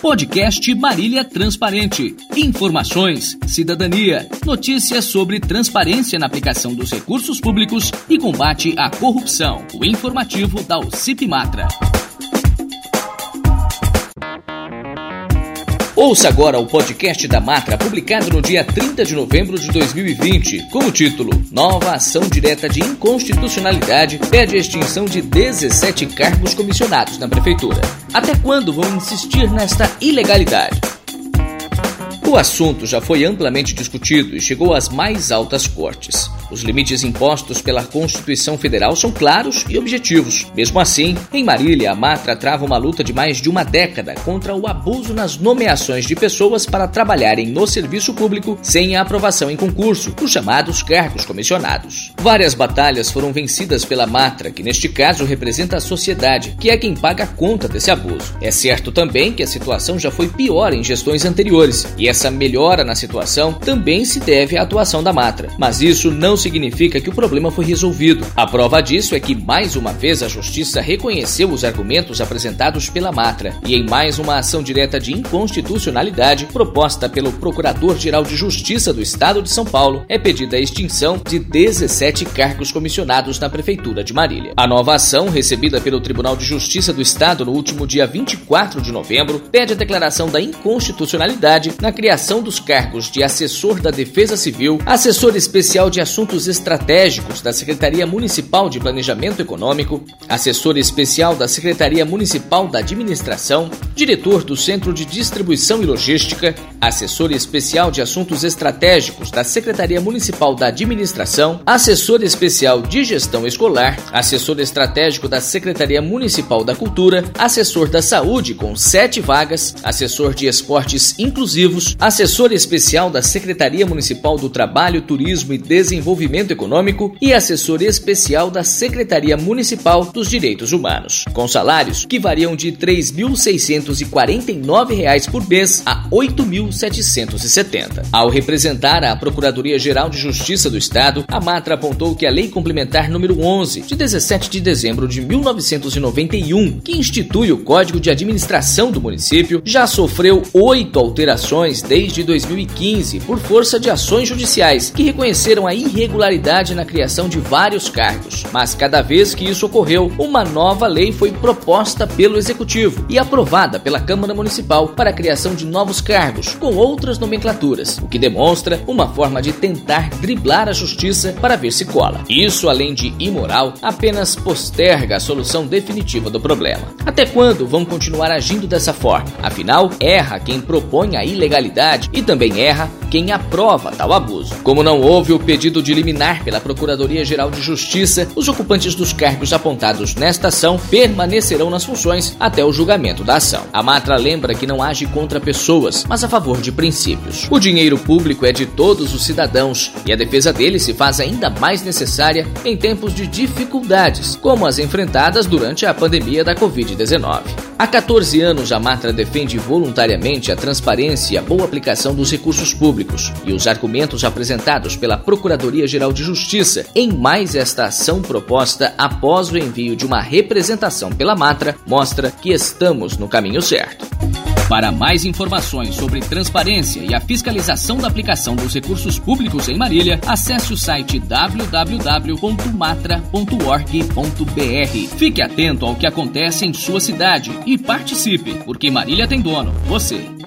Podcast Marília Transparente. Informações, cidadania, notícias sobre transparência na aplicação dos recursos públicos e combate à corrupção. O informativo da UCIP Matra. Ouça agora o podcast da Matra, publicado no dia 30 de novembro de 2020, com o título Nova ação direta de inconstitucionalidade pede a extinção de 17 cargos comissionados na Prefeitura. Até quando vão insistir nesta ilegalidade? O assunto já foi amplamente discutido e chegou às mais altas cortes. Os limites impostos pela Constituição Federal são claros e objetivos. Mesmo assim, em Marília, a Matra trava uma luta de mais de uma década contra o abuso nas nomeações de pessoas para trabalharem no serviço público sem a aprovação em concurso, os chamados cargos comissionados. Várias batalhas foram vencidas pela Matra, que neste caso representa a sociedade, que é quem paga a conta desse abuso. É certo também que a situação já foi pior em gestões anteriores, e essa melhora na situação também se deve à atuação da Matra. Mas isso não significa que o problema foi resolvido. A prova disso é que, mais uma vez, a Justiça reconheceu os argumentos apresentados pela Matra e, em mais uma ação direta de inconstitucionalidade proposta pelo Procurador-Geral de Justiça do Estado de São Paulo, é pedida a extinção de 17 cargos comissionados na Prefeitura de Marília. A nova ação, recebida pelo Tribunal de Justiça do Estado no último dia 24 de novembro, pede a declaração da inconstitucionalidade na criação dos cargos de assessor da Defesa Civil, assessor especial de Assuntos Estratégicos da Secretaria Municipal de Planejamento Econômico, assessor especial da Secretaria Municipal da Administração, diretor do Centro de Distribuição e Logística, assessor especial de Assuntos Estratégicos da Secretaria Municipal da Administração, assessor especial de Gestão Escolar, assessor estratégico da Secretaria Municipal da Cultura, assessor da Saúde com sete vagas, assessor de Esportes Inclusivos, assessor especial da Secretaria Municipal do Trabalho, Turismo e Desenvolvimento Econômico e assessor especial da Secretaria Municipal dos Direitos Humanos, com salários que variam de R$ 3.649 por mês a R$ 8.770. Ao representar a Procuradoria-Geral de Justiça do Estado, a Matra apontou que a Lei Complementar número 11, de 17 de dezembro de 1991, que institui o Código de Administração do município, já sofreu oito alterações desde 2015 por força de ações judiciais que reconheceram a irregularidade na criação de vários cargos, mas cada vez que isso ocorreu, uma nova lei foi proposta pelo Executivo e aprovada pela Câmara Municipal para a criação de novos cargos com outras nomenclaturas, o que demonstra uma forma de tentar driblar a justiça para ver se cola. Isso, além de imoral, apenas posterga a solução definitiva do problema. Até quando vão continuar agindo dessa forma? Afinal, erra quem propõe a ilegalidade e também erra quem aprova tal abuso. Como não houve o pedido de liminar pela Procuradoria-Geral de Justiça, os ocupantes dos cargos apontados nesta ação permanecerão nas funções até o julgamento da ação. A Matra lembra que não age contra pessoas, mas a favor de princípios. O dinheiro público é de todos os cidadãos e a defesa dele se faz ainda mais necessária em tempos de dificuldades, como as enfrentadas durante a pandemia da Covid-19. Há 14 anos, a Matra defende voluntariamente a transparência e a boa aplicação dos recursos públicos, e os argumentos apresentados pela Procuradoria-Geral de Justiça em mais esta ação proposta após o envio de uma representação pela Matra mostra que estamos no caminho certo. Para mais informações sobre transparência e a fiscalização da aplicação dos recursos públicos em Marília, acesse o site www.matra.org.br. Fique atento ao que acontece em sua cidade e participe, porque Marília tem dono, você.